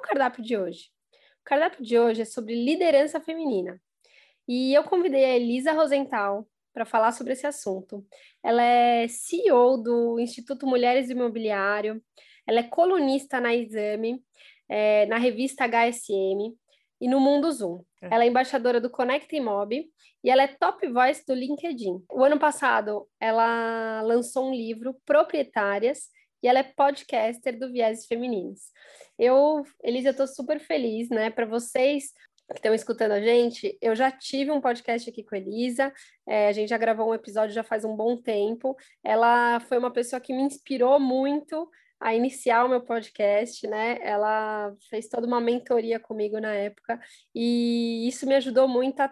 Cardápio de hoje? O cardápio de hoje é sobre liderança feminina. E eu convidei a Elisa Rosenthal para falar sobre esse assunto. Ela é CEO do Instituto Mulheres Imobiliário, ela é colunista na Exame, é, na revista HSM e no Mundo Zoom. É. Ela é embaixadora do Connect Mob e ela é top voice do LinkedIn. O ano passado, ela lançou um livro, Proprietárias, e ela é podcaster do Viés Femininos. Eu, Elisa, tô super feliz, né? Para vocês que estão escutando a gente, eu já tive um podcast aqui com a Elisa, é, a gente já gravou um episódio já faz um bom tempo. Ela foi uma pessoa que me inspirou muito a iniciar o meu podcast, né? Ela fez toda uma mentoria comigo na época e isso me ajudou muito a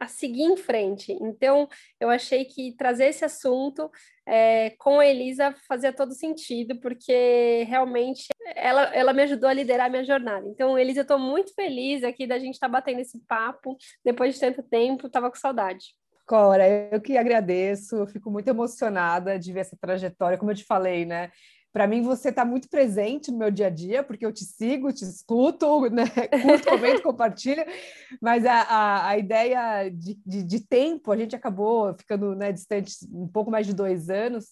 a seguir em frente. Então, eu achei que trazer esse assunto é, com a Elisa fazia todo sentido, porque realmente ela, ela me ajudou a liderar a minha jornada. Então, Elisa, eu estou muito feliz aqui da gente estar tá batendo esse papo depois de tanto tempo, estava com saudade. Cora, eu que agradeço, eu fico muito emocionada de ver essa trajetória, como eu te falei, né? Para mim, você está muito presente no meu dia a dia, porque eu te sigo, te escuto, né? curto, comento, compartilho, mas a, a, a ideia de, de, de, tempo, a gente acabou ficando né, distante um pouco mais de dois anos,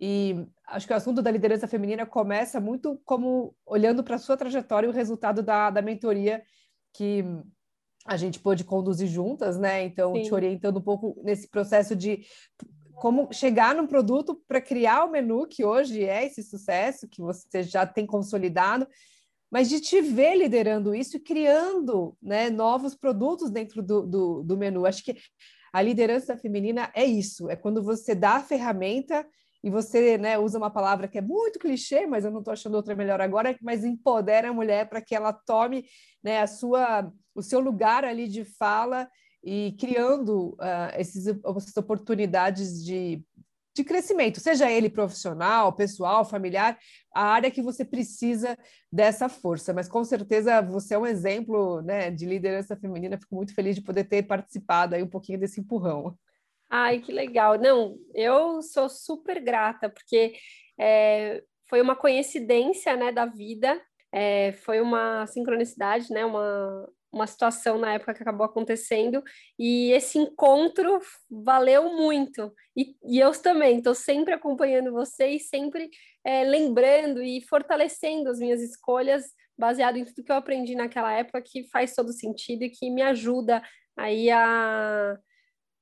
e acho que o assunto da liderança feminina começa muito como olhando para a sua trajetória e o resultado da, da mentoria que a gente pôde conduzir juntas, né? Então, Sim. te orientando um pouco nesse processo de como chegar num produto para criar o menu que hoje é esse sucesso que você já tem consolidado, mas de te ver liderando isso e criando né, novos produtos dentro do, do, do menu. Acho que a liderança feminina é isso, é quando você dá a ferramenta e você né, usa uma palavra que é muito clichê, mas eu não estou achando outra melhor agora, mas empodera a mulher para que ela tome né, a sua, o seu lugar ali de fala e criando uh, esses, essas oportunidades de, de crescimento, seja ele profissional, pessoal, familiar, a área que você precisa dessa força. Mas com certeza você é um exemplo né, de liderança feminina. Fico muito feliz de poder ter participado aí um pouquinho desse empurrão. Ai, que legal. Não, eu sou super grata, porque é, foi uma coincidência né, da vida, é, foi uma sincronicidade, né, uma, uma situação na época que acabou acontecendo, e esse encontro valeu muito. E, e eu também estou sempre acompanhando vocês, sempre é, lembrando e fortalecendo as minhas escolhas baseado em tudo que eu aprendi naquela época, que faz todo sentido e que me ajuda aí a,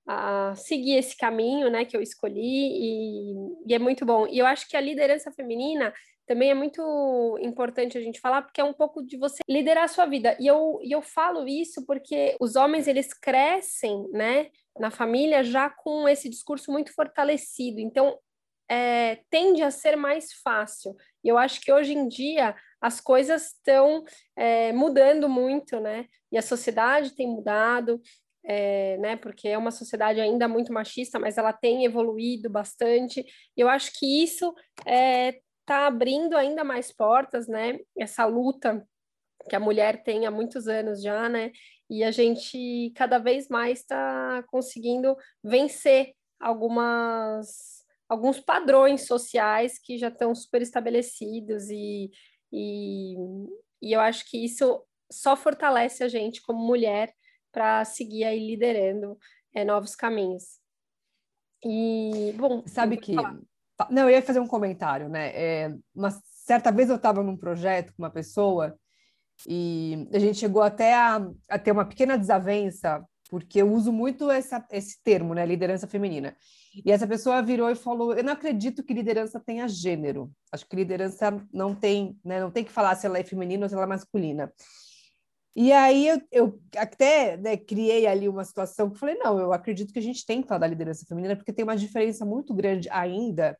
a seguir esse caminho, né, que eu escolhi, e, e é muito bom. E eu acho que a liderança feminina também é muito importante a gente falar, porque é um pouco de você liderar a sua vida. E eu, e eu falo isso porque os homens, eles crescem, né, na família já com esse discurso muito fortalecido. Então, é, tende a ser mais fácil. E eu acho que hoje em dia as coisas estão é, mudando muito, né? E a sociedade tem mudado, é, né? Porque é uma sociedade ainda muito machista, mas ela tem evoluído bastante. E eu acho que isso é, está abrindo ainda mais portas, né? Essa luta que a mulher tem há muitos anos já, né? E a gente cada vez mais está conseguindo vencer algumas alguns padrões sociais que já estão super estabelecidos e, e, e eu acho que isso só fortalece a gente como mulher para seguir aí liderando é, novos caminhos. E, bom, sabe que falar. Não, eu ia fazer um comentário, né? É, uma certa vez eu estava num projeto com uma pessoa e a gente chegou até a, a ter uma pequena desavença, porque eu uso muito essa, esse termo, né? Liderança feminina. E essa pessoa virou e falou: Eu não acredito que liderança tenha gênero. Acho que liderança não tem, né? Não tem que falar se ela é feminina ou se ela é masculina. E aí eu, eu até né, criei ali uma situação que falei: não, eu acredito que a gente tem que falar da liderança feminina, porque tem uma diferença muito grande ainda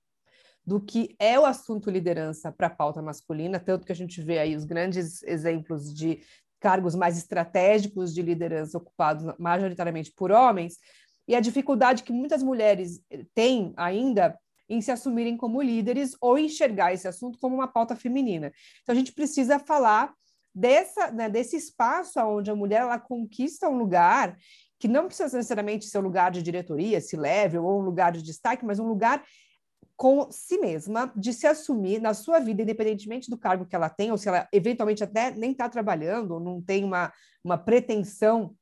do que é o assunto liderança para a pauta masculina, tanto que a gente vê aí os grandes exemplos de cargos mais estratégicos de liderança ocupados majoritariamente por homens, e a dificuldade que muitas mulheres têm ainda em se assumirem como líderes ou enxergar esse assunto como uma pauta feminina. Então a gente precisa falar dessa, né, desse espaço onde a mulher ela conquista um lugar que não precisa necessariamente ser um lugar de diretoria, se leve, ou um lugar de destaque, mas um lugar com si mesma, de se assumir na sua vida, independentemente do cargo que ela tem, ou se ela eventualmente até nem está trabalhando, ou não tem uma, uma pretensão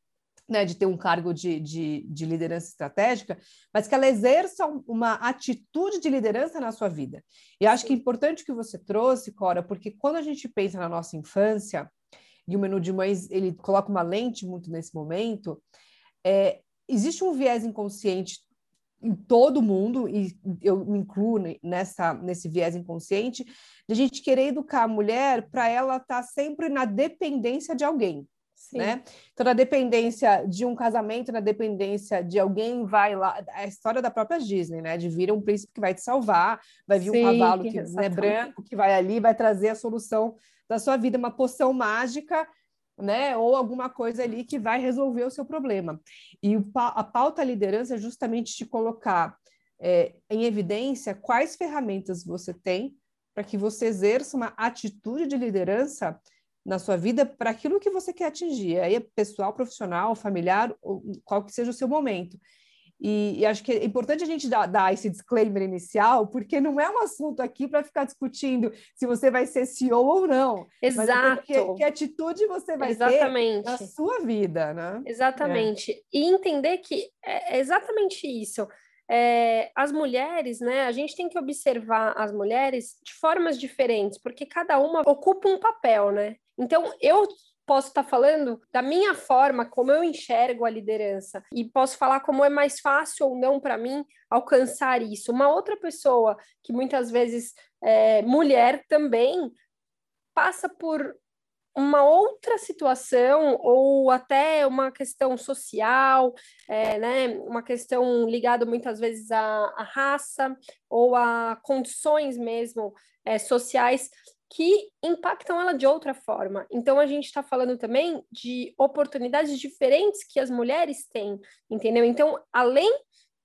né, de ter um cargo de, de, de, liderança estratégica, mas que ela exerça uma atitude de liderança na sua vida. E acho que é importante que você trouxe, Cora, porque quando a gente pensa na nossa infância, e o menu de mães ele coloca uma lente muito nesse momento, é, existe um viés inconsciente em todo mundo, e eu me incluo nessa, nesse viés inconsciente, de a gente querer educar a mulher para ela estar tá sempre na dependência de alguém. Né? Então, na dependência de um casamento, na dependência de alguém vai lá, a história da própria Disney, né? De vir um príncipe que vai te salvar, vai vir Sim, um cavalo que é branco que vai ali, vai trazer a solução da sua vida, uma poção mágica né? Ou alguma coisa ali que vai resolver o seu problema. E a pauta liderança é justamente te colocar é, em evidência quais ferramentas você tem para que você exerça uma atitude de liderança na sua vida para aquilo que você quer atingir. Aí é pessoal, profissional, familiar, qual que seja o seu momento. E, e, acho que é importante a gente dar, dar, esse disclaimer inicial, porque não é um assunto aqui para ficar discutindo se você vai ser CEO ou não. Exato. Mas é que, que atitude você vai exatamente. ter na sua vida, né? Exatamente. É. E entender que é exatamente isso. É, as mulheres, né? A gente tem que observar as mulheres de formas diferentes, porque cada uma ocupa um papel, né? Então, eu posso estar tá falando da minha forma, como eu enxergo a liderança, e posso falar como é mais fácil ou não para mim alcançar isso. Uma outra pessoa, que muitas vezes é mulher também, passa por uma outra situação ou até uma questão social, é, né, uma questão ligada muitas vezes à, à raça ou a condições mesmo é, sociais que impactam ela de outra forma. Então, a gente está falando também de oportunidades diferentes que as mulheres têm, entendeu? Então, além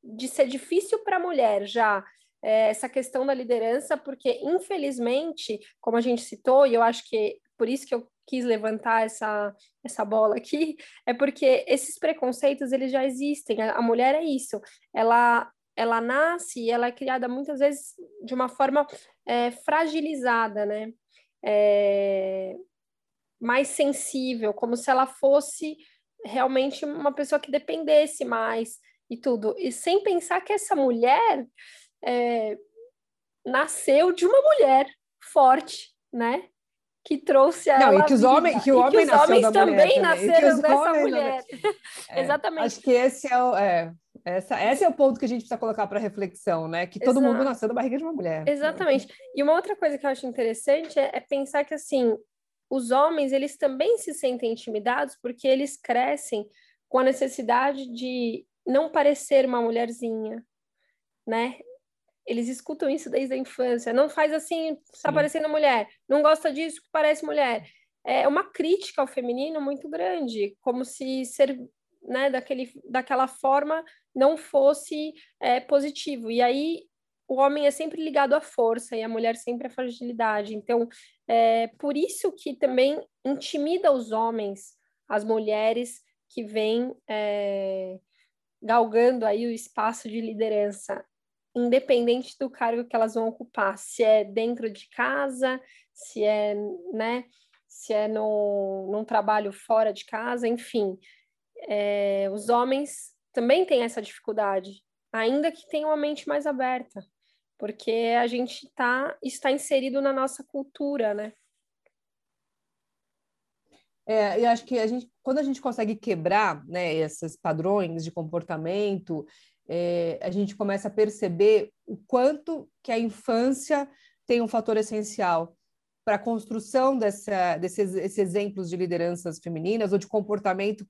de ser difícil para a mulher já é, essa questão da liderança, porque infelizmente, como a gente citou, e eu acho que por isso que eu quis levantar essa, essa bola aqui, é porque esses preconceitos eles já existem. A, a mulher é isso, ela ela nasce e ela é criada muitas vezes de uma forma é, fragilizada, né? É, mais sensível, como se ela fosse realmente uma pessoa que dependesse mais e tudo. E sem pensar que essa mulher é, nasceu de uma mulher forte, né? que trouxe a Não, e que os homens, que o homem que os homens também nasceram dessa mulher. É, Exatamente. Acho que esse é o, é, essa, esse é o ponto que a gente precisa colocar para reflexão, né? Que todo Exato. mundo nasceu da barriga de uma mulher. Exatamente. E uma outra coisa que eu acho interessante é, é pensar que assim os homens eles também se sentem intimidados porque eles crescem com a necessidade de não parecer uma mulherzinha, né? Eles escutam isso desde a infância. Não faz assim, está parecendo mulher. Não gosta disso, parece mulher. É uma crítica ao feminino muito grande, como se ser né, daquele, daquela forma não fosse é, positivo. E aí o homem é sempre ligado à força e a mulher sempre à fragilidade. Então, é por isso que também intimida os homens, as mulheres que vêm é, galgando aí o espaço de liderança independente do cargo que elas vão ocupar, se é dentro de casa, se é, né, se é no, num trabalho fora de casa, enfim. É, os homens também têm essa dificuldade, ainda que tenham uma mente mais aberta, porque a gente tá, está inserido na nossa cultura, né? É, eu acho que a gente, quando a gente consegue quebrar né, esses padrões de comportamento é, a gente começa a perceber o quanto que a infância tem um fator essencial para a construção dessa, desses exemplos de lideranças femininas ou de comportamento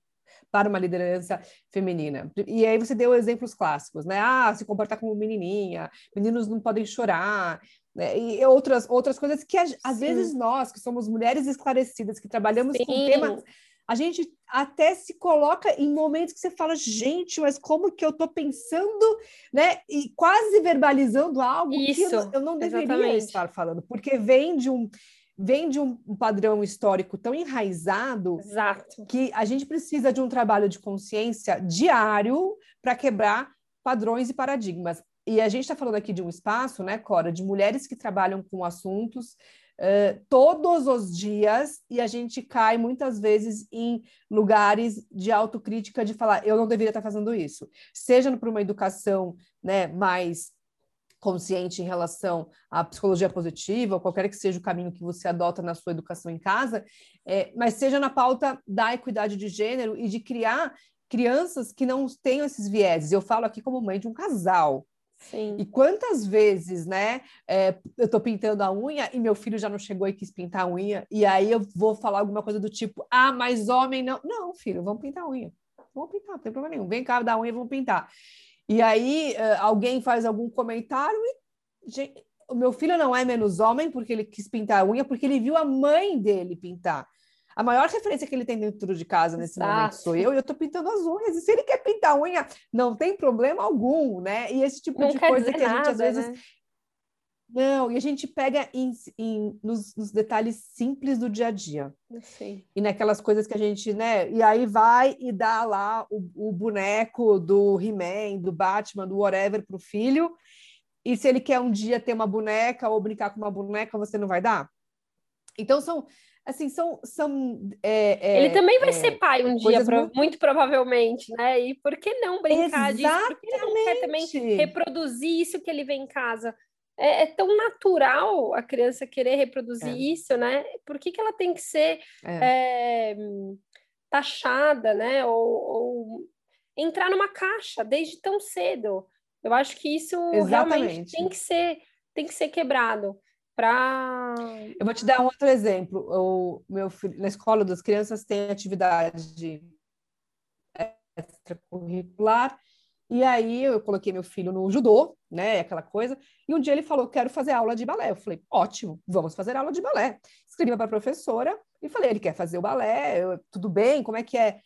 para uma liderança feminina. E aí você deu exemplos clássicos, né? Ah, se comportar como menininha, meninos não podem chorar, né? e outras, outras coisas que às vezes nós, que somos mulheres esclarecidas, que trabalhamos Sim. com temas a gente até se coloca em momentos que você fala, gente, mas como que eu estou pensando, né? E quase verbalizando algo Isso, que eu, eu não deveria exatamente. estar falando, porque vem de um vem de um padrão histórico tão enraizado Exato. que a gente precisa de um trabalho de consciência diário para quebrar padrões e paradigmas. E a gente está falando aqui de um espaço, né, Cora, de mulheres que trabalham com assuntos uh, todos os dias e a gente cai muitas vezes em lugares de autocrítica de falar eu não deveria estar fazendo isso, seja para uma educação né, mais consciente em relação à psicologia positiva, ou qualquer que seja o caminho que você adota na sua educação em casa, é, mas seja na pauta da equidade de gênero e de criar crianças que não tenham esses vieses. Eu falo aqui como mãe de um casal, Sim. E quantas vezes, né, é, eu tô pintando a unha e meu filho já não chegou e quis pintar a unha, e aí eu vou falar alguma coisa do tipo, ah, mas homem não. Não, filho, vamos pintar a unha. Vamos pintar, não tem problema nenhum. Vem cá dar unha e vamos pintar. E aí uh, alguém faz algum comentário e gente, o meu filho não é menos homem porque ele quis pintar a unha, porque ele viu a mãe dele pintar. A maior referência que ele tem dentro de casa nesse Exato. momento sou eu, e eu estou pintando as unhas. E se ele quer pintar a unha, não tem problema algum, né? E esse tipo não de coisa que a gente, às vezes. Né? Não, e a gente pega em, em, nos, nos, detalhes simples do dia a dia. Sim. E naquelas coisas que a gente, né? E aí vai e dá lá o, o boneco do He-Man, do Batman, do whatever para o filho. E se ele quer um dia ter uma boneca ou brincar com uma boneca, você não vai dar? Então são assim, são. são é, é, Ele também vai é, ser pai um dia, muito... muito... provavelmente, né? E por que não brincar Exatamente. disso? Por que não quer também reproduzir isso que ele vê em casa? É, é tão natural a criança querer reproduzir é. isso, né? Por que, que ela tem que ser é. taxada, né? Ou, ou, entrar numa caixa desde tão cedo? Eu acho que isso Exatamente. realmente tem que ser, tem que ser quebrado para. Eu vou te dar um outro exemplo. O meu filho, na escola das crianças tem atividade extracurricular, e aí eu coloquei meu filho no judô, né? Aquela coisa, e um dia ele falou: quero fazer aula de balé. Eu falei: ótimo, vamos fazer aula de balé. Escrevi para a professora e falei: ele quer fazer o balé, eu, tudo bem, como é que é?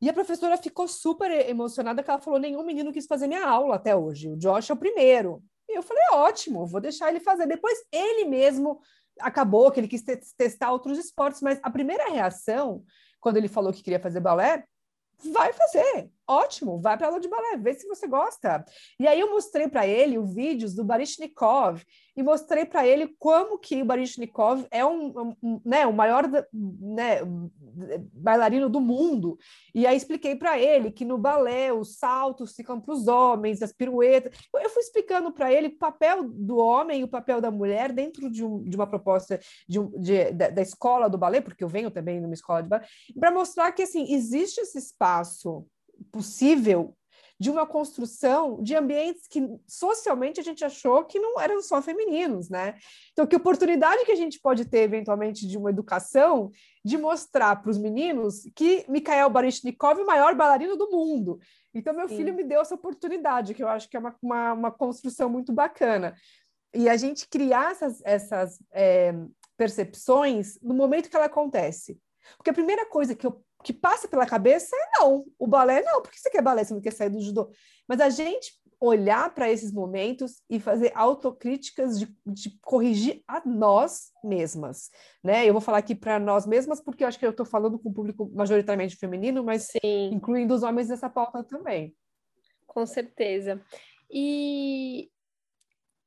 E a professora ficou super emocionada que ela falou: nenhum menino quis fazer minha aula até hoje. O Josh é o primeiro. E eu falei, ótimo, vou deixar ele fazer. Depois ele mesmo acabou que ele quis testar outros esportes, mas a primeira reação, quando ele falou que queria fazer balé, vai fazer. Ótimo, vai para aula de balé, vê se você gosta. E aí eu mostrei para ele os vídeos do Baryshnikov e mostrei para ele como que o Baryshnikov é um, um, né, o maior né, bailarino do mundo. E aí expliquei para ele que no balé os saltos ficam para os homens, as piruetas. Eu fui explicando para ele o papel do homem e o papel da mulher dentro de, um, de uma proposta de, de, da, da escola do balé, porque eu venho também numa escola de balé, para mostrar que assim existe esse espaço possível de uma construção de ambientes que socialmente a gente achou que não eram só femininos, né? Então, que oportunidade que a gente pode ter, eventualmente, de uma educação de mostrar para os meninos que Mikhail Baryshnikov é o maior bailarino do mundo. Então, meu Sim. filho me deu essa oportunidade, que eu acho que é uma, uma, uma construção muito bacana. E a gente criar essas, essas é, percepções no momento que ela acontece. Porque a primeira coisa que eu que passa pela cabeça é não, o balé não, por que você quer balé, você não quer sair do judô? Mas a gente olhar para esses momentos e fazer autocríticas de, de, corrigir a nós mesmas, né? Eu vou falar aqui para nós mesmas porque eu acho que eu estou falando com o público majoritariamente feminino, mas Sim. incluindo os homens nessa pauta também. Com certeza. E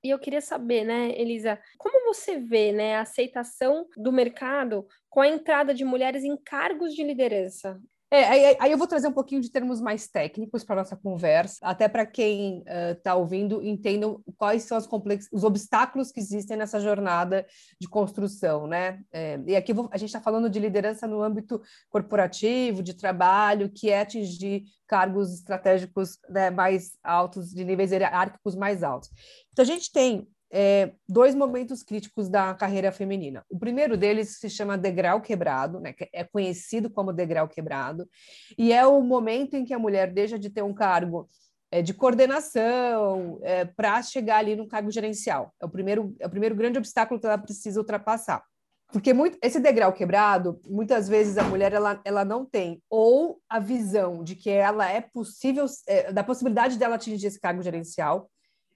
e eu queria saber, né, Elisa, como você vê, né, a aceitação do mercado com a entrada de mulheres em cargos de liderança? É, aí, aí, eu vou trazer um pouquinho de termos mais técnicos para nossa conversa, até para quem está uh, ouvindo entendam quais são complex... os obstáculos que existem nessa jornada de construção, né? É, e aqui vou... a gente está falando de liderança no âmbito corporativo, de trabalho, que é atingir cargos estratégicos né, mais altos, de níveis hierárquicos mais altos. Então a gente tem é, dois momentos críticos da carreira feminina. O primeiro deles se chama degrau quebrado, né, que é conhecido como degrau quebrado, e é o momento em que a mulher deixa de ter um cargo é, de coordenação é, para chegar ali no cargo gerencial. É o primeiro, é o primeiro grande obstáculo que ela precisa ultrapassar. Porque muito, esse degrau quebrado, muitas vezes a mulher ela, ela não tem ou a visão de que ela é possível, é, da possibilidade dela atingir esse cargo gerencial,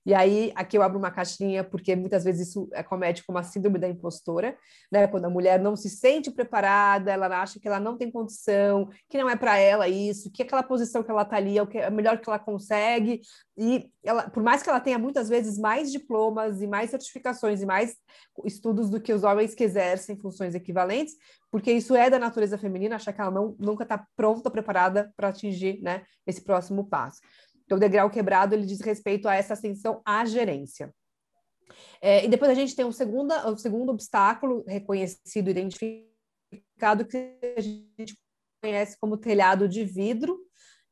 e aí, aqui eu abro uma caixinha, porque muitas vezes isso é comete como a síndrome da impostora, né? Quando a mulher não se sente preparada, ela acha que ela não tem condição, que não é para ela isso, que aquela posição que ela está ali é o, que, é melhor que ela consegue. E ela, por mais que ela tenha muitas vezes mais diplomas e mais certificações e mais estudos do que os homens que exercem funções equivalentes, porque isso é da natureza feminina, achar que ela não, nunca está pronta, preparada para atingir né, esse próximo passo. Então, o degrau quebrado ele diz respeito a essa ascensão à gerência. É, e depois a gente tem um segundo, um segundo obstáculo reconhecido, identificado, que a gente conhece como telhado de vidro,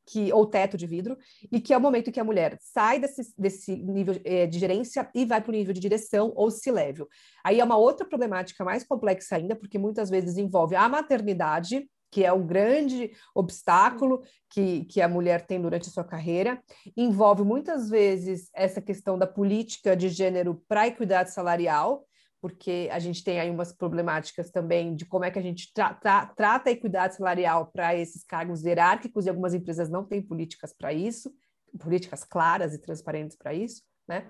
que, ou teto de vidro, e que é o momento que a mulher sai desse, desse nível é, de gerência e vai para o nível de direção ou se level. Aí é uma outra problemática mais complexa ainda, porque muitas vezes envolve a maternidade, que é o grande obstáculo que, que a mulher tem durante a sua carreira, envolve muitas vezes essa questão da política de gênero para a equidade salarial, porque a gente tem aí umas problemáticas também de como é que a gente tra tra trata a equidade salarial para esses cargos hierárquicos, e algumas empresas não têm políticas para isso, políticas claras e transparentes para isso, né?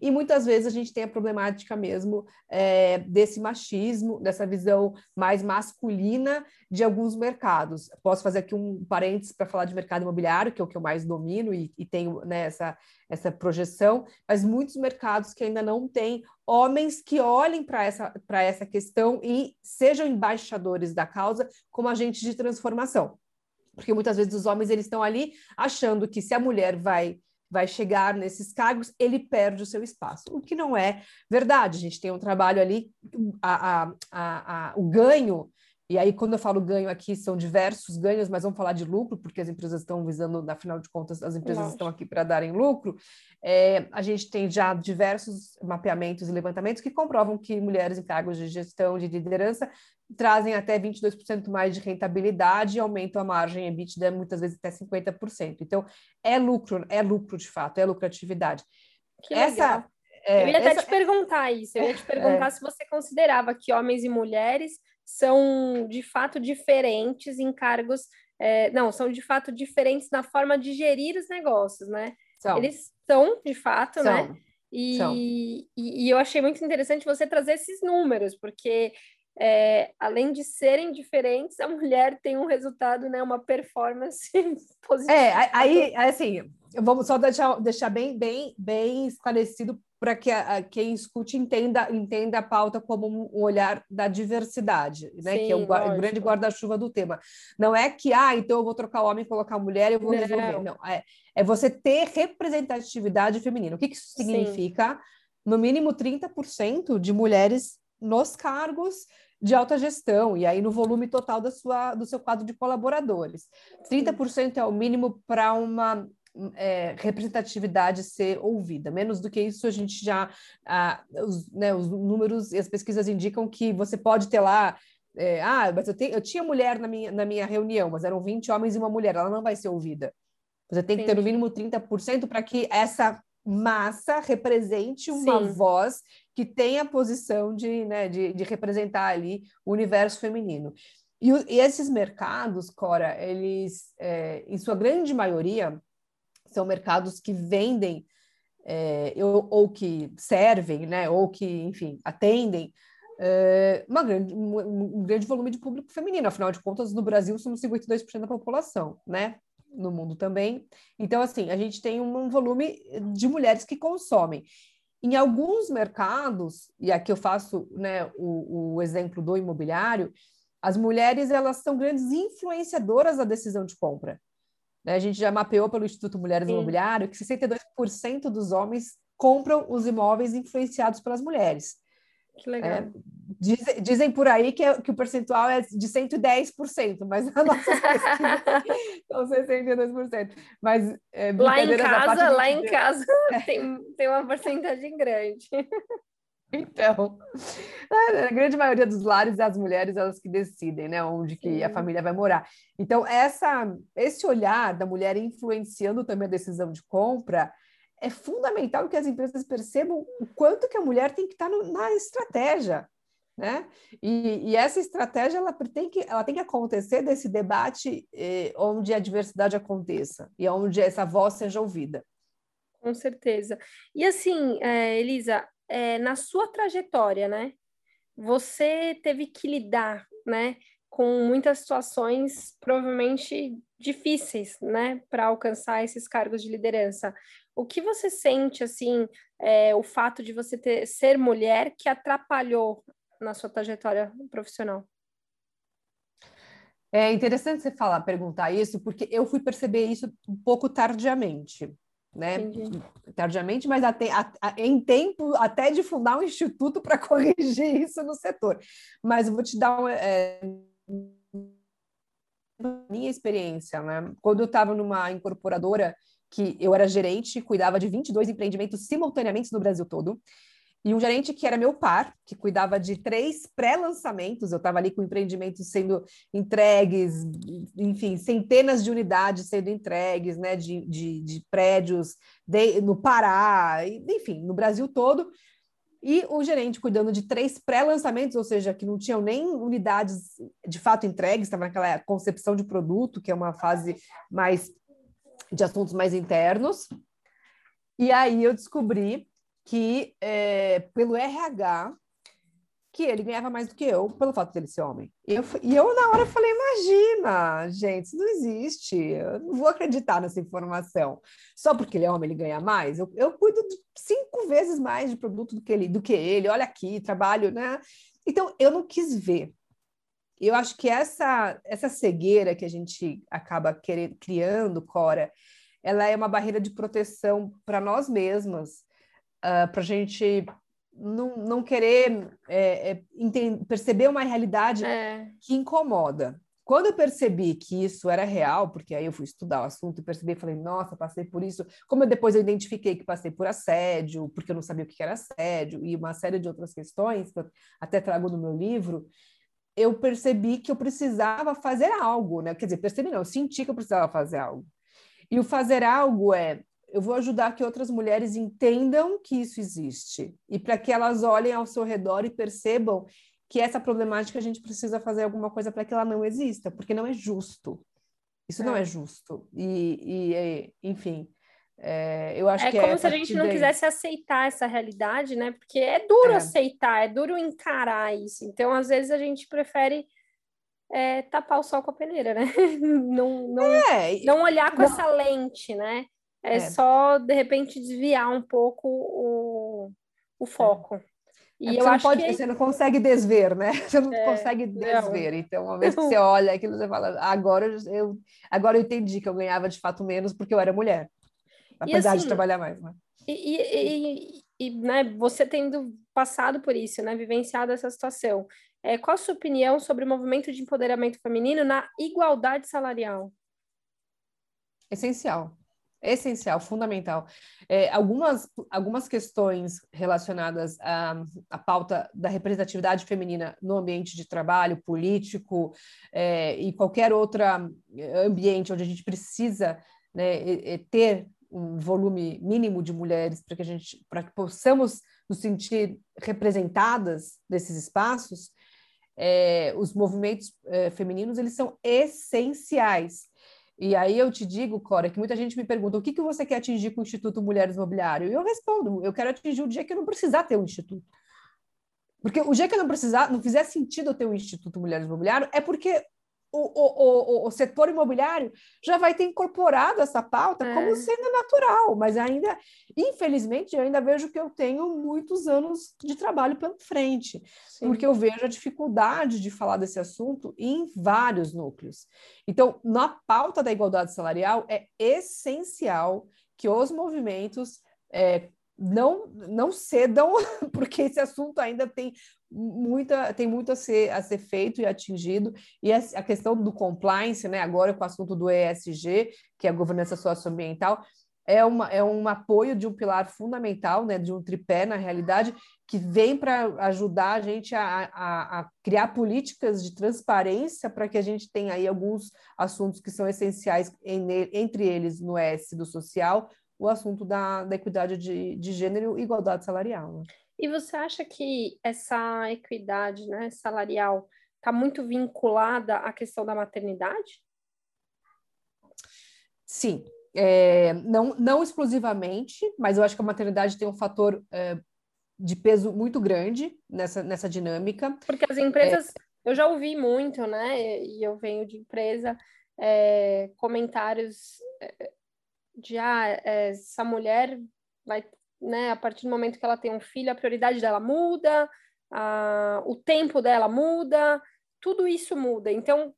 E muitas vezes a gente tem a problemática mesmo é, desse machismo, dessa visão mais masculina de alguns mercados. Posso fazer aqui um parênteses para falar de mercado imobiliário, que é o que eu mais domino e, e tenho né, essa, essa projeção, mas muitos mercados que ainda não têm homens que olhem para essa, essa questão e sejam embaixadores da causa como agentes de transformação. Porque muitas vezes os homens eles estão ali achando que se a mulher vai vai chegar nesses cargos, ele perde o seu espaço, o que não é verdade. A gente tem um trabalho ali, a, a, a, o ganho e aí, quando eu falo ganho aqui, são diversos ganhos, mas vamos falar de lucro, porque as empresas estão visando, afinal de contas, as empresas Nossa. estão aqui para darem lucro. É, a gente tem já diversos mapeamentos e levantamentos que comprovam que mulheres em cargos de gestão, de liderança, trazem até 22% mais de rentabilidade e aumentam a margem EBITDA muitas vezes até 50%. Então, é lucro, é lucro de fato, é lucratividade. Que essa, é, eu ia até essa... te perguntar isso, eu ia te perguntar é. se você considerava que homens e mulheres são de fato diferentes em cargos, é, não, são de fato diferentes na forma de gerir os negócios, né? São. Eles são, de fato, né? são. né? E, e, e, eu achei muito interessante você trazer esses números, porque é, além de serem diferentes, a mulher tem um resultado, né, uma performance positiva. É, aí, assim, vamos só deixar, deixar bem, bem, bem esclarecido para que a, a, quem escute entenda, entenda a pauta como um olhar da diversidade, né? Sim, que é o, grande guarda-chuva do tema. Não é que, ah, então eu vou trocar o homem e colocar a mulher e eu vou Não. resolver. Não, é, é você ter representatividade feminina. O que, que isso significa? Sim. No mínimo 30% de mulheres nos cargos de alta gestão, e aí no volume total da sua, do seu quadro de colaboradores. 30% é o mínimo para uma é, representatividade ser ouvida. Menos do que isso, a gente já. Ah, os, né, os números e as pesquisas indicam que você pode ter lá. É, ah, mas eu, te, eu tinha mulher na minha, na minha reunião, mas eram 20 homens e uma mulher, ela não vai ser ouvida. Você tem que ter no mínimo 30% para que essa massa represente uma Sim. voz que tenha a posição de, né, de, de representar ali o universo feminino. E, e esses mercados, Cora, eles, é, em sua grande maioria, são mercados que vendem é, ou, ou, que servem, né, ou que, enfim, atendem é, grande, um, um, grande volume de público feminino. Afinal de contas, no Brasil somos 52% da população, né? No mundo também. Então, assim, a gente tem um, um volume de mulheres que consomem. Em alguns mercados, e aqui eu faço né, o, o exemplo do imobiliário, as mulheres elas são grandes influenciadoras da decisão de compra. Né? A gente já mapeou pelo Instituto Mulheres Sim. Imobiliário que 62% dos homens compram os imóveis influenciados pelas mulheres. Que legal. É, dizem, dizem por aí que, é, que, o percentual é de 110%, mas a nossa pesquisas são 62%. Mas é, lá em casa, lá em casa tem, tem uma porcentagem grande. Então, a grande maioria dos lares, as mulheres, elas que decidem, né, onde que Sim. a família vai morar. Então, essa, esse olhar da mulher influenciando também a decisão de compra é fundamental que as empresas percebam o quanto que a mulher tem que estar no, na estratégia, né? E, e, essa estratégia ela tem que ela tem que acontecer desse debate eh, onde a diversidade aconteça e onde essa voz seja ouvida. Com certeza. E assim, é, Elisa, é, na sua trajetória, né? Você teve que lidar, né, com muitas situações provavelmente difíceis, né, para alcançar esses cargos de liderança. O que você sente, assim, é, o fato de você ter, ser mulher que atrapalhou na sua trajetória profissional? É interessante você falar, perguntar isso, porque eu fui perceber isso um pouco tardiamente né? Entendi. Tardiamente, mas até, a, a, em tempo até de fundar um instituto para corrigir isso no setor. Mas eu vou te dar uma, é, minha experiência, né? Quando eu estava numa incorporadora que eu era gerente, cuidava de 22 empreendimentos simultaneamente no Brasil todo e um gerente que era meu par, que cuidava de três pré-lançamentos. Eu estava ali com empreendimentos sendo entregues, enfim, centenas de unidades sendo entregues, né, de, de, de prédios de, no Pará, enfim, no Brasil todo. E o gerente cuidando de três pré-lançamentos, ou seja, que não tinham nem unidades de fato entregues, estava naquela concepção de produto, que é uma fase mais de assuntos mais internos. E aí eu descobri que é, pelo RH que ele ganhava mais do que eu pelo fato dele ser homem. E eu, e eu na hora falei, imagina, gente, isso não existe, eu não vou acreditar nessa informação. Só porque ele é homem, ele ganha mais? Eu, eu cuido cinco vezes mais de produto do que ele, do que ele, olha aqui, trabalho, né? Então, eu não quis ver. Eu acho que essa, essa cegueira que a gente acaba querendo, criando, Cora, ela é uma barreira de proteção para nós mesmas, uh, ah, para a gente não, não querer é, é, perceber uma realidade é. que incomoda. Quando eu percebi que isso era real, porque aí eu fui estudar o assunto e percebi, falei, nossa, passei por isso. Como eu depois eu identifiquei que passei por assédio, porque eu não sabia o que era assédio, e uma série de outras questões, que eu até trago no meu livro, eu percebi que eu precisava fazer algo, né? Quer dizer, percebi não, eu senti que eu precisava fazer algo. E o fazer algo é eu vou ajudar que outras mulheres entendam que isso existe e para que elas olhem ao seu redor e percebam que essa problemática a gente precisa fazer alguma coisa para que ela não exista, porque não é justo. Isso é. não é justo. E, e enfim, é, eu acho é que é como é se a gente não daí. quisesse aceitar essa realidade, né? Porque é duro é. aceitar, é duro encarar isso. Então, às vezes, a gente prefere é, tapar o sol com a peneira, né? não, não, é, não olhar com não. essa lente, né? É, é, só, de repente, desviar um pouco o, o é. foco. E é eu acho pode, que... Você não consegue desver, né? Você não é, consegue desver. Não. Então, uma vez que você olha aquilo, você fala, agora eu, agora eu entendi que eu ganhava de fato menos porque eu era mulher. Apesar assim, de trabalhar mais, né? E, e, e, né, você tendo passado por isso, né, vivenciado essa situação, é, qual a sua opinião sobre o movimento de empoderamento feminino na igualdade salarial? Essencial essencial, fundamental. É, algumas, algumas questões relacionadas à, à pauta da representatividade feminina no ambiente de trabalho, político é, e qualquer outro ambiente onde a gente precisa né, ter um volume mínimo de mulheres para que a gente para que possamos nos sentir representadas nesses espaços é, os movimentos é, femininos eles são essenciais e aí eu te digo, Cora, que muita gente me pergunta o que, que você quer atingir com o Instituto Mulheres Mobiliário? E eu respondo, eu quero atingir o dia que eu não precisar ter um instituto. Porque o dia que eu não precisar, não fizer sentido eu ter um Instituto Mulheres Mobiliário, é porque o, o, o, o, setor imobiliário já vai ter incorporado essa pauta é. como sendo natural, mas ainda, infelizmente, eu ainda vejo que eu tenho muitos anos de trabalho pela frente, Sim. porque eu vejo a dificuldade de falar desse assunto em vários núcleos. Então, na pauta da igualdade salarial, é essencial que os movimentos é, não, não cedam, porque esse assunto ainda tem muita tem muito a ser, a ser feito e atingido. E a, questão do compliance, né, agora com o assunto do ESG, que é a governança socioambiental, é, uma, é um apoio de um pilar fundamental, né, de um tripé, na realidade, que vem para ajudar a gente a, a, a, criar políticas de transparência para que a gente tenha aí alguns assuntos que são essenciais, em, entre eles, no S do social, o assunto da, da equidade de, de gênero e igualdade salarial. Né? E você acha que essa equidade né, salarial está muito vinculada à questão da maternidade? Sim, é, não, não exclusivamente, mas eu acho que a maternidade tem um fator é, de peso muito grande nessa, nessa dinâmica. Porque as empresas, é, eu já ouvi muito, né? E eu venho de empresa, é, comentários é, de ah, é, essa mulher vai, né, a partir do momento que ela tem um filho, a prioridade dela muda, a, o tempo dela muda, tudo isso muda. Então,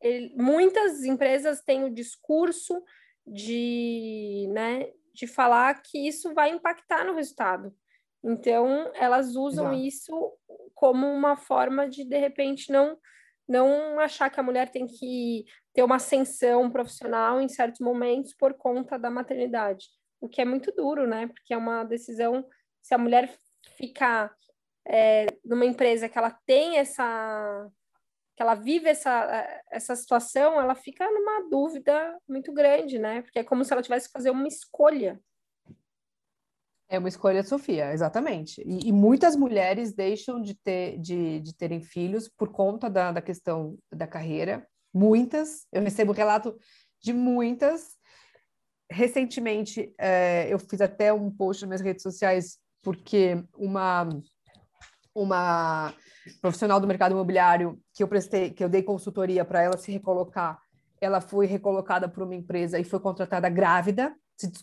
ele, muitas empresas têm o discurso de, né, de falar que isso vai impactar no resultado. Então, elas usam Exato. isso como uma forma de, de repente, não, não achar que a mulher tem que ter uma ascensão profissional em certos momentos por conta da maternidade. O que é muito duro, né? Porque é uma decisão, se a mulher ficar é, numa empresa que ela tem essa que ela vive essa, essa situação, ela fica numa dúvida muito grande, né? Porque é como se ela tivesse que fazer uma escolha. É uma escolha, Sofia, exatamente. E, e, muitas mulheres deixam de, ter, de, de terem filhos por conta da, da questão da carreira. Muitas, eu recebo relato de muitas. Recentemente, é, eu fiz até um post nas minhas redes sociais porque uma uma profissional do mercado imobiliário que eu prestei, que eu dei consultoria para ela se recolocar, ela foi recolocada por uma empresa e foi contratada grávida.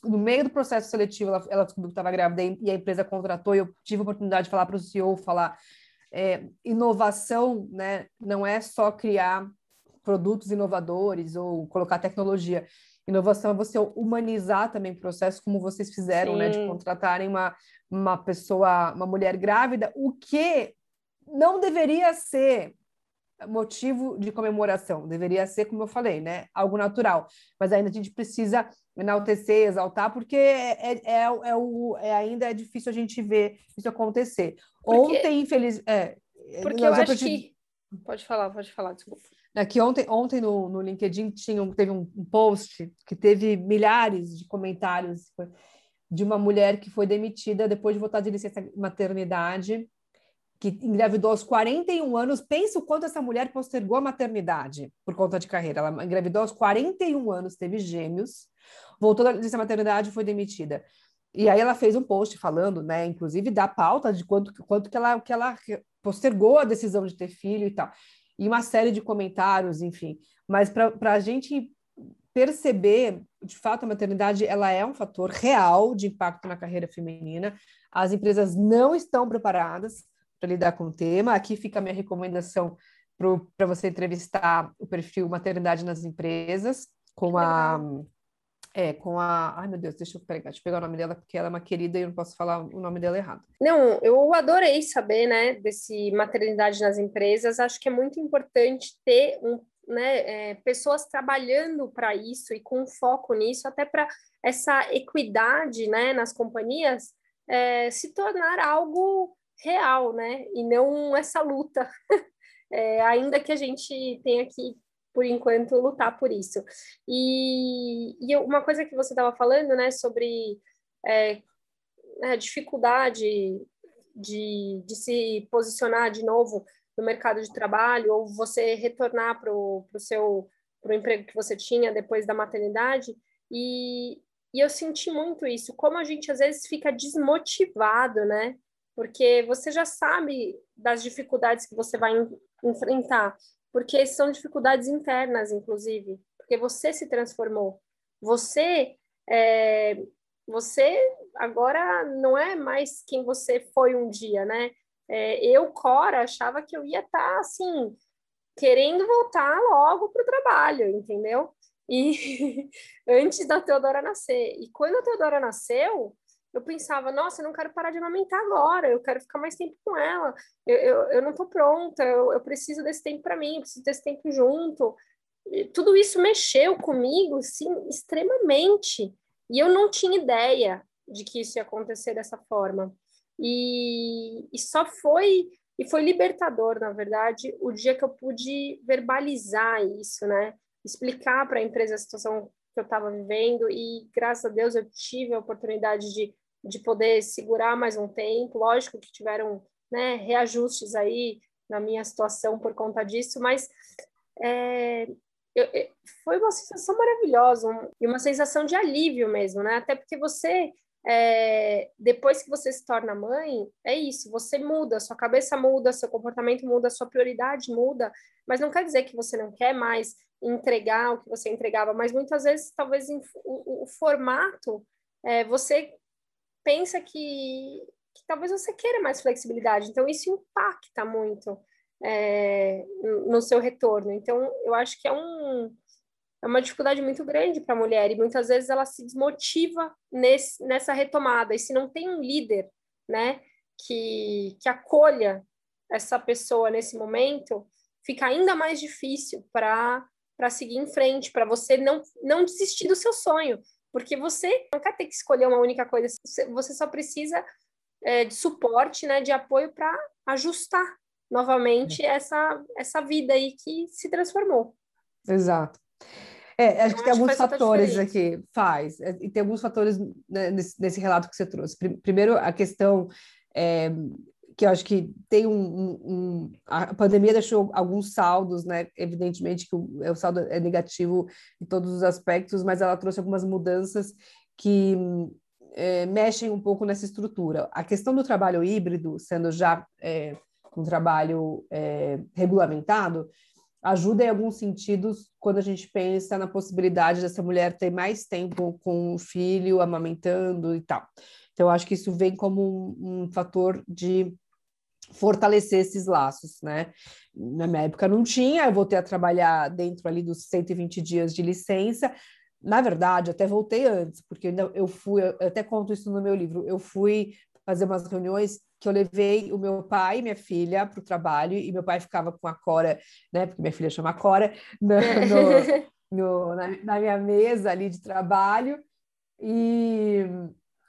No meio do processo seletivo, ela, ela descobriu que estava grávida e a empresa contratou. E eu tive a oportunidade de falar para o CEO, falar é, inovação, né? Não é só criar produtos inovadores ou colocar tecnologia. Inovação é você humanizar também o processo, como vocês fizeram, Sim. né? De contratarem uma, uma pessoa, uma mulher grávida, o que não deveria ser motivo de comemoração, deveria ser, como eu falei, né, algo natural. Mas ainda a gente precisa enaltecer, exaltar, porque é, é, é, é o, é, ainda é difícil a gente ver isso acontecer. Porque, ontem, infeliz... É, porque eu acho que... Pode falar, pode falar, desculpa. É que ontem, ontem no, no LinkedIn tinha, teve um, um post que teve milhares de comentários de uma mulher que foi demitida depois de voltar de licença maternidade, que engravidou aos 41 anos. Pensa o quanto essa mulher postergou a maternidade por conta de carreira. Ela engravidou aos 41 anos, teve gêmeos, voltou da licença maternidade e foi demitida. E aí ela fez um post falando, né, inclusive da pauta de quanto, quanto que, ela, que ela postergou a decisão de ter filho e tal. E uma série de comentários, enfim. Mas para a gente perceber, de fato, a maternidade ela é um fator real de impacto na carreira feminina. As empresas não estão preparadas para lidar com o tema. Aqui fica a minha recomendação para você entrevistar o perfil maternidade nas empresas com a é, com a. Ai, meu Deus, deixa eu pegar, deixa eu pegar o nome dela, porque ela é uma querida e eu não posso falar o nome dela errado. Não, eu adorei saber, né, desse maternidade nas empresas. Acho que é muito importante ter um né, é, pessoas trabalhando para isso e com foco nisso, até para essa equidade né, nas companhias é, se tornar algo real, né, e não essa luta, é, ainda que a gente tenha que, por enquanto, lutar por isso. E, e uma coisa que você estava falando, né, sobre é, a né, dificuldade de, de se posicionar de novo no mercado de trabalho ou você retornar para o seu pro emprego que você tinha depois da maternidade e, e eu senti muito isso, como a gente às vezes fica desmotivado, né? Porque você já sabe das dificuldades que você vai enfrentar, porque são dificuldades internas, inclusive, porque você se transformou. Você é, você agora não é mais quem você foi um dia, né? é, eu, Cora, achava que eu ia estar, tá, assim, querendo voltar logo para o trabalho, entendeu? E antes da Teodora nascer. E quando a Teodora nasceu, eu pensava, nossa, eu não quero parar de amamentar agora, eu quero ficar mais tempo com ela, eu, eu, eu não estou pronta, eu, eu preciso desse tempo para mim, eu preciso desse tempo junto. E tudo isso mexeu comigo, sim, extremamente. E eu não tinha ideia de que isso ia acontecer dessa forma. E, e só foi e foi libertador, na verdade, o dia que eu pude verbalizar isso, né? Explicar para a empresa a situação que eu estava vivendo e graças a Deus eu tive a oportunidade de, de poder segurar mais um tempo. Lógico que tiveram né, reajustes aí na minha situação por conta disso, mas é, eu, foi uma sensação maravilhosa um, e uma sensação de alívio mesmo, né? Até porque você, é, depois que você se torna mãe, é isso, você muda, sua cabeça muda, seu comportamento muda, sua prioridade muda, mas não quer dizer que você não quer mais entregar o que você entregava, mas muitas vezes, talvez, o, o, formato, é, você pensa que, que talvez você queira mais flexibilidade, então isso impacta muito é, no seu retorno. Então, eu acho que é, um, é uma dificuldade muito grande para a mulher e muitas vezes ela se desmotiva nesse, nessa retomada. E se não tem um líder, né, que, que acolha essa pessoa nesse momento, fica ainda mais difícil para seguir em frente, para você não, não desistir do seu sonho, porque você não quer ter que escolher uma única coisa, você só precisa é, de suporte, né, de apoio para ajustar novamente é. essa, essa vida aí que se transformou. Exato. É, acho que tem alguns fatores aqui, faz, é, e tem alguns fatores né, nesse, nesse, relato que você trouxe. Primeiro, a questão é, que eu acho que tem um, um, a pandemia deixou alguns saldos, né? Evidentemente que o, o saldo é negativo em todos os aspectos, mas ela trouxe algumas mudanças que é, mexem um pouco nessa estrutura. A questão do trabalho híbrido, sendo já é, um trabalho é, regulamentado, ajuda em alguns sentidos quando a gente pensa na possibilidade dessa mulher ter mais tempo com o filho, amamentando e tal. Então, acho que isso vem como um, um fator de fortalecer esses laços, né? Na minha época não tinha, eu voltei a trabalhar dentro ali dos 120 dias de licença. Na verdade, até voltei antes, porque eu fui, eu até conto isso no meu livro, eu fui fazer umas reuniões que eu levei o meu pai e minha filha para o trabalho, e meu pai ficava com a Cora, né? Porque minha filha chama Cora, no, no, no, na, na minha mesa ali de trabalho. E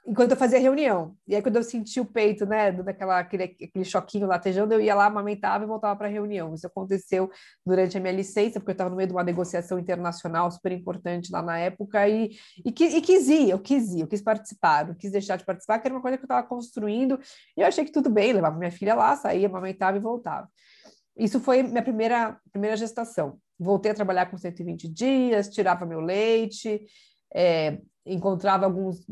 enquanto eu fazia reunião. E aí, quando eu senti o peito, né, daquela, aquele, aquele choquinho latejando, eu ia lá, amamentava e voltava para a reunião. Isso aconteceu durante a minha licença, porque eu estava no meio de uma negociação internacional super importante lá na época, e, e, e quis ir, eu quis ir, eu quis participar, não quis deixar de participar, que era uma coisa que eu estava construindo, e eu achei que tudo bem, levava minha filha lá, saía, amamentava e voltava. Isso foi minha primeira, primeira gestação. Voltei a trabalhar com 120 dias, tirava meu leite, é, encontrava algumas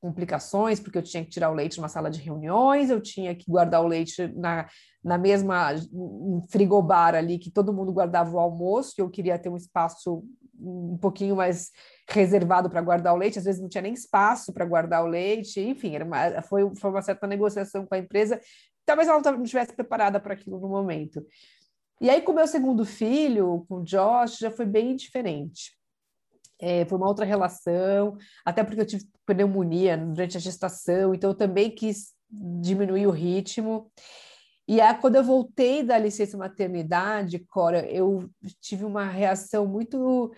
complicações, porque eu tinha que tirar o leite numa sala de reuniões, eu tinha que guardar o leite na, na mesma frigobar ali que todo mundo guardava o almoço, e eu queria ter um espaço um pouquinho mais reservado para guardar o leite, às vezes não tinha nem espaço para guardar o leite, enfim, era uma, foi, foi uma certa negociação com a empresa, talvez ela não estivesse preparada para aquilo no momento. E aí, com o meu segundo filho, com o Josh, já foi bem diferente. É, foi uma outra relação, até porque eu tive pneumonia durante a gestação, então eu também quis diminuir o ritmo. E aí, quando eu voltei da licença maternidade, Cora, eu tive uma reação muito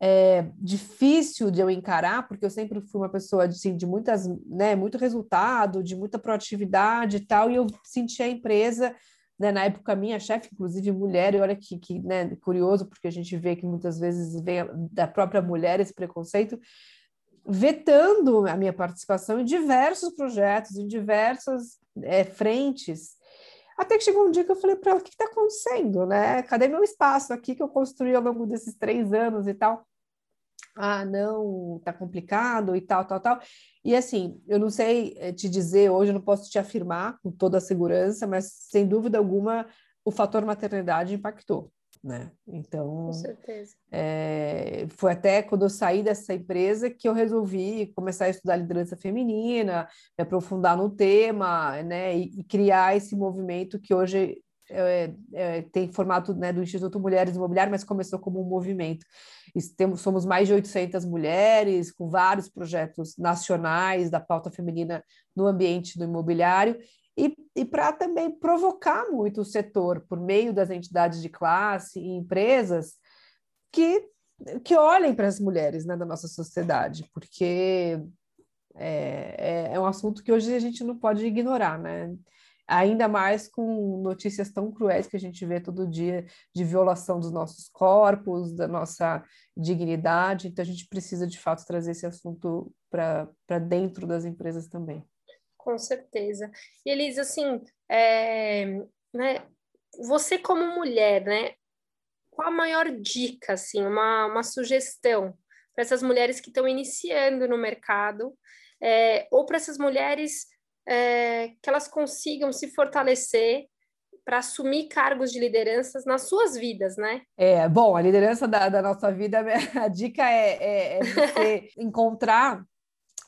é, difícil de eu encarar, porque eu sempre fui uma pessoa assim, de muitas, né, muito resultado, de muita proatividade e tal, e eu senti a empresa né, na época minha chefe, inclusive mulher, e olha que, que né, curioso, porque a gente vê que muitas vezes vem da própria mulher esse preconceito, vetando a minha participação em diversos projetos, em diversas é, frentes. Até que chegou um dia que eu falei para ela: o que está acontecendo? Né? Cadê meu espaço aqui que eu construí ao longo desses três anos e tal? Ah, não, tá complicado e tal, tal, tal. E assim, eu não sei eh, te dizer hoje, eu não posso te afirmar com toda a segurança, mas sem dúvida alguma o fator maternidade impactou, né? Então, com certeza. É, foi até quando eu saí dessa empresa que eu resolvi começar a estudar liderança feminina, me aprofundar no tema, né? E, e criar esse movimento que hoje é, é, tem formato né, do Instituto Mulheres Imobiliárias, mas começou como um movimento. Temos, somos mais de 800 mulheres, com vários projetos nacionais da pauta feminina no ambiente do imobiliário, e, e para também provocar muito o setor, por meio das entidades de classe e empresas, que, que olhem para as mulheres né, da nossa sociedade, porque é, é, é um assunto que hoje a gente não pode ignorar, né? Ainda mais com notícias tão cruéis que a gente vê todo dia de violação dos nossos corpos, da nossa dignidade. Então, a gente precisa, de fato, trazer esse assunto para dentro das empresas também. Com certeza. E, Elisa, assim, é, né, você como mulher, né, qual a maior dica, assim, uma, uma sugestão para essas mulheres que estão iniciando no mercado, é, ou para essas mulheres é, que elas consigam se fortalecer para assumir cargos de lideranças nas suas vidas, né? É, bom, a liderança da, da nossa vida, a dica é, é, é você encontrar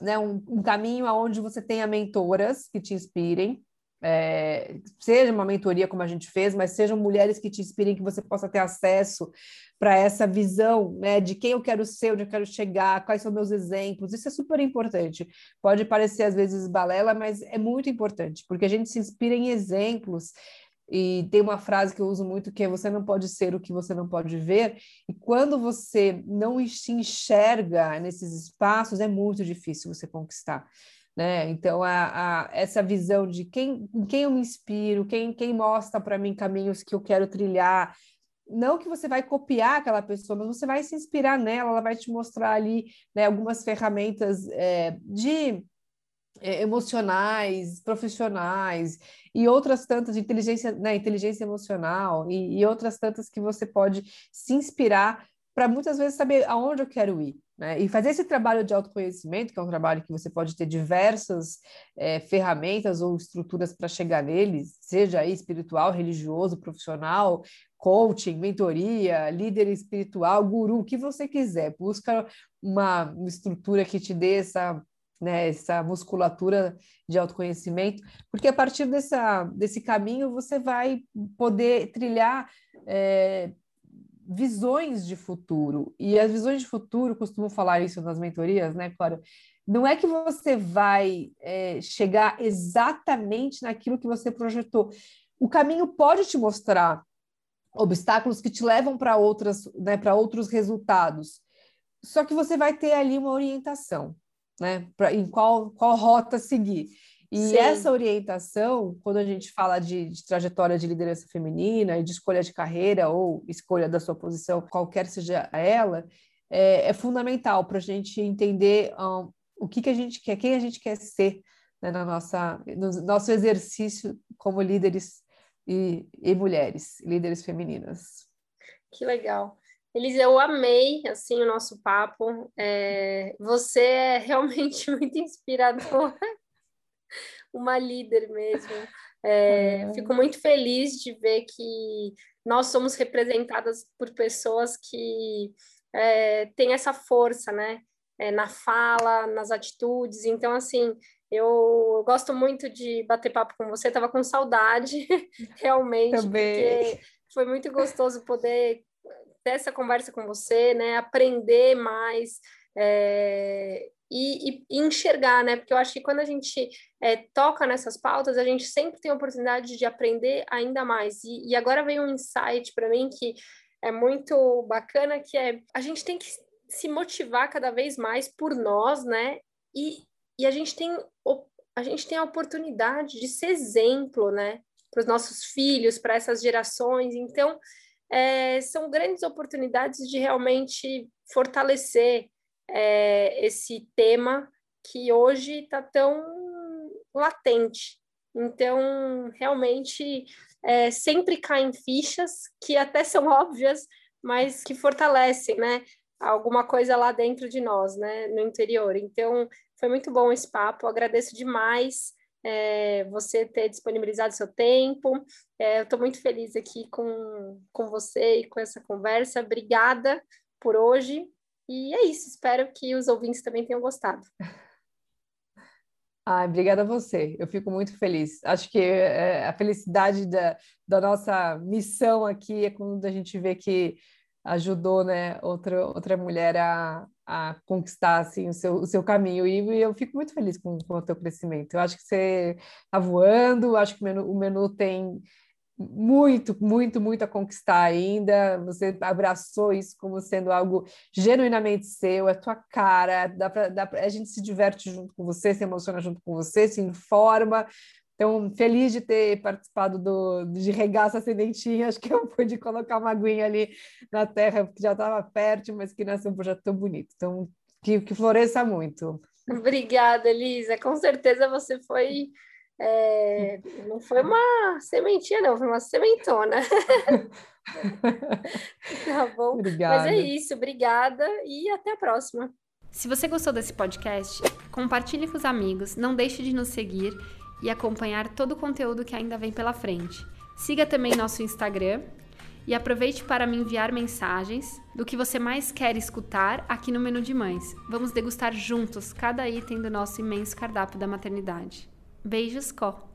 né, um, um caminho onde você tenha mentoras que te inspirem, é, seja uma mentoria como a gente fez, mas sejam mulheres que te inspirem, que você possa ter acesso para essa visão né, de quem eu quero ser, onde eu quero chegar, quais são meus exemplos. Isso é super importante. Pode parecer às vezes balela, mas é muito importante, porque a gente se inspira em exemplos. E tem uma frase que eu uso muito que é você não pode ser o que você não pode ver. E quando você não se enxerga nesses espaços, é muito difícil você conquistar. Né? Então, a, a, essa visão de quem, quem eu me inspiro, quem, quem mostra para mim caminhos que eu quero trilhar, não que você vai copiar aquela pessoa, mas você vai se inspirar nela, ela vai te mostrar ali né, algumas ferramentas é, de é, emocionais, profissionais e outras tantas inteligência, né, inteligência emocional e, e outras tantas que você pode se inspirar para muitas vezes saber aonde eu quero ir. Né? E fazer esse trabalho de autoconhecimento, que é um trabalho que você pode ter diversas é, ferramentas ou estruturas para chegar neles, seja aí espiritual, religioso, profissional, coaching, mentoria, líder espiritual, guru, o que você quiser. Busca uma, uma estrutura que te dê essa, né, essa musculatura de autoconhecimento, porque a partir dessa, desse caminho você vai poder trilhar. É, visões de futuro. E as visões de futuro, costumo falar isso nas mentorias, né, Claro? Não é que você vai é, chegar exatamente naquilo que você projetou. O caminho pode te mostrar obstáculos que te levam para outras, né, para outros resultados. Só que você vai ter ali uma orientação, né, pra, em qual, qual rota seguir. E Sim. essa orientação, quando a gente fala de, de, trajetória de liderança feminina e de escolha de carreira ou escolha da sua posição, qualquer seja ela, é, é fundamental para a gente entender um, o que, que a gente quer, quem a gente quer ser né, na nossa, no nosso exercício como líderes e, e mulheres, líderes femininas. Que legal. Elisa, eu amei assim o nosso papo. É, você é realmente muito inspiradora uma líder mesmo. É, é. Fico muito feliz de ver que nós somos representadas por pessoas que é, têm essa força, né? É, na fala, nas atitudes. Então, assim, eu gosto muito de bater papo com você. Tava com saudade, realmente, Também. porque foi muito gostoso poder ter essa conversa com você, né? Aprender mais. É, e, e, enxergar, né? Porque eu acho que quando a gente é, toca nessas pautas, a gente sempre tem a oportunidade de aprender ainda mais. E, e agora veio um insight para mim que é muito bacana, que é a gente tem que se motivar cada vez mais por nós, né? E, e a gente tem a gente tem a oportunidade de ser exemplo, né? Para os nossos filhos, para essas gerações. Então, é, são grandes oportunidades de realmente fortalecer é, esse tema que hoje está tão latente. Então, realmente, é, sempre caem fichas que até são óbvias, mas que fortalecem, né? Alguma coisa lá dentro de nós, né? No interior. Então, foi muito bom esse papo. Agradeço demais é, você ter disponibilizado seu tempo. É, eu estou muito feliz aqui com, com você e com essa conversa. Obrigada por hoje. E é isso, espero que os ouvintes também tenham gostado. Ah, obrigada a você. Eu fico muito feliz. Acho que é, a felicidade da, da nossa missão aqui é quando a gente vê que ajudou né, outra, outra mulher a, a conquistar assim, o, seu, o seu caminho. E, e eu fico muito feliz com, com o teu crescimento. Eu acho que você está voando, acho que o menu, o menu tem muito, muito, muito a conquistar ainda. Você abraçou isso como sendo algo genuinamente seu, é tua cara, dá pra, dá pra, a gente se diverte junto com você, se emociona junto com você, se informa. Então, feliz de ter participado do, de regar essa sementinha. Acho que eu pude colocar uma aguinha ali na terra, porque já estava perto, mas que nasceu um projeto tão bonito. Então, que, que floresça muito. Obrigada, Elisa. Com certeza você foi é, não foi uma sementinha, não, foi uma sementona. tá bom? Obrigada. Mas é isso, obrigada e até a próxima. Se você gostou desse podcast, compartilhe com os amigos, não deixe de nos seguir e acompanhar todo o conteúdo que ainda vem pela frente. Siga também nosso Instagram e aproveite para me enviar mensagens do que você mais quer escutar aqui no Menu de Mães. Vamos degustar juntos cada item do nosso imenso cardápio da maternidade. Beijos, Có!